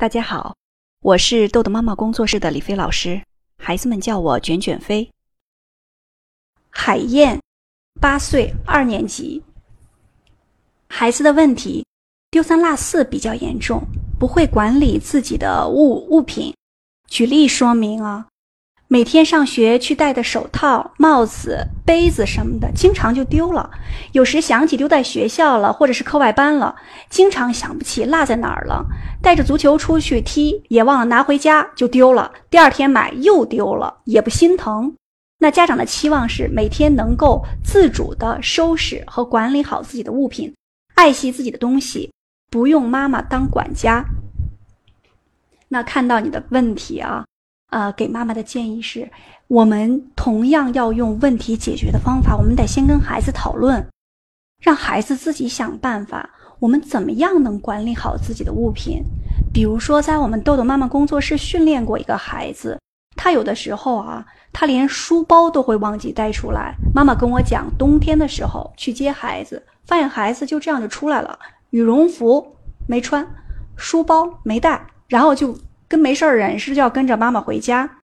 大家好，我是豆豆妈妈工作室的李飞老师，孩子们叫我卷卷飞。海燕，八岁，二年级。孩子的问题，丢三落四比较严重，不会管理自己的物物品。举例说明啊。每天上学去戴的手套、帽子、杯子什么的，经常就丢了。有时想起丢在学校了，或者是课外班了，经常想不起落在哪儿了。带着足球出去踢，也忘了拿回家就丢了。第二天买又丢了，也不心疼。那家长的期望是每天能够自主的收拾和管理好自己的物品，爱惜自己的东西，不用妈妈当管家。那看到你的问题啊。呃，给妈妈的建议是，我们同样要用问题解决的方法，我们得先跟孩子讨论，让孩子自己想办法。我们怎么样能管理好自己的物品？比如说，在我们豆豆妈妈工作室训练过一个孩子，他有的时候啊，他连书包都会忘记带出来。妈妈跟我讲，冬天的时候去接孩子，发现孩子就这样就出来了，羽绒服没穿，书包没带，然后就。跟没事儿人似的，就要跟着妈妈回家。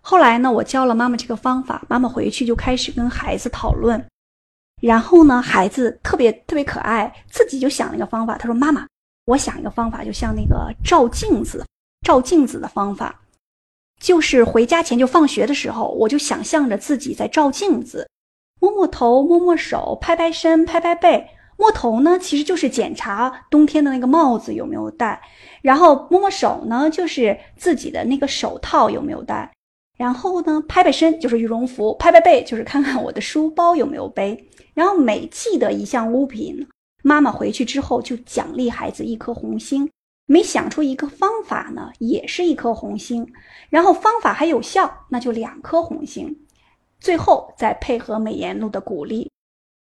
后来呢，我教了妈妈这个方法，妈妈回去就开始跟孩子讨论。然后呢，孩子特别特别可爱，自己就想了一个方法。他说：“妈妈，我想一个方法，就像那个照镜子、照镜子的方法，就是回家前就放学的时候，我就想象着自己在照镜子，摸摸头、摸摸手、拍拍身、拍拍背。”摸头呢，其实就是检查冬天的那个帽子有没有戴，然后摸摸手呢，就是自己的那个手套有没有戴，然后呢，拍拍身就是羽绒服，拍拍背就是看看我的书包有没有背。然后每记得一项物品，妈妈回去之后就奖励孩子一颗红心。每想出一个方法呢，也是一颗红心。然后方法还有效，那就两颗红心。最后再配合美颜露的鼓励，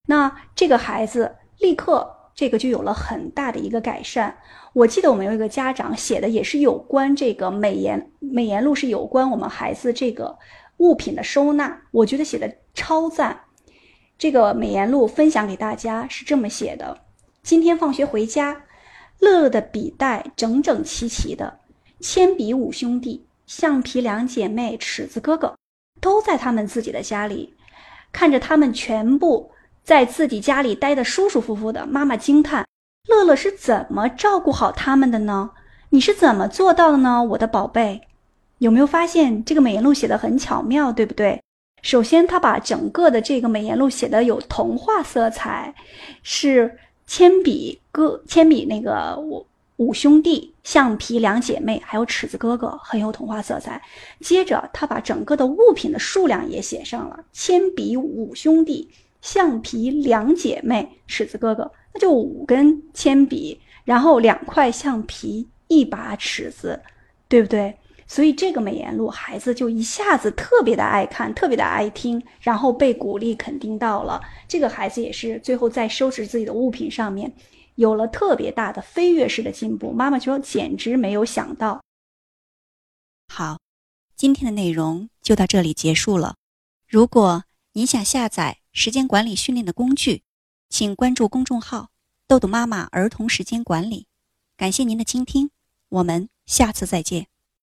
那这个孩子。立刻，这个就有了很大的一个改善。我记得我们有一个家长写的也是有关这个美颜美颜录，是有关我们孩子这个物品的收纳，我觉得写的超赞。这个美颜录分享给大家是这么写的：今天放学回家，乐乐的笔袋整整齐齐的，铅笔五兄弟、橡皮两姐妹、尺子哥哥都在他们自己的家里，看着他们全部。在自己家里待得舒舒服服的，妈妈惊叹：“乐乐是怎么照顾好他们的呢？你是怎么做到的呢，我的宝贝？有没有发现这个美颜录写的很巧妙，对不对？首先，他把整个的这个美颜录写的有童话色彩，是铅笔哥、铅笔那个五五兄弟、橡皮两姐妹，还有尺子哥哥，很有童话色彩。接着，他把整个的物品的数量也写上了：铅笔五兄弟。橡皮两姐妹，尺子哥哥，那就五根铅笔，然后两块橡皮，一把尺子，对不对？所以这个美颜录，孩子就一下子特别的爱看，特别的爱听，然后被鼓励肯定到了。这个孩子也是最后在收拾自己的物品上面，有了特别大的飞跃式的进步。妈妈说简直没有想到。好，今天的内容就到这里结束了。如果你想下载，时间管理训练的工具，请关注公众号“豆豆妈妈儿童时间管理”。感谢您的倾听，我们下次再见。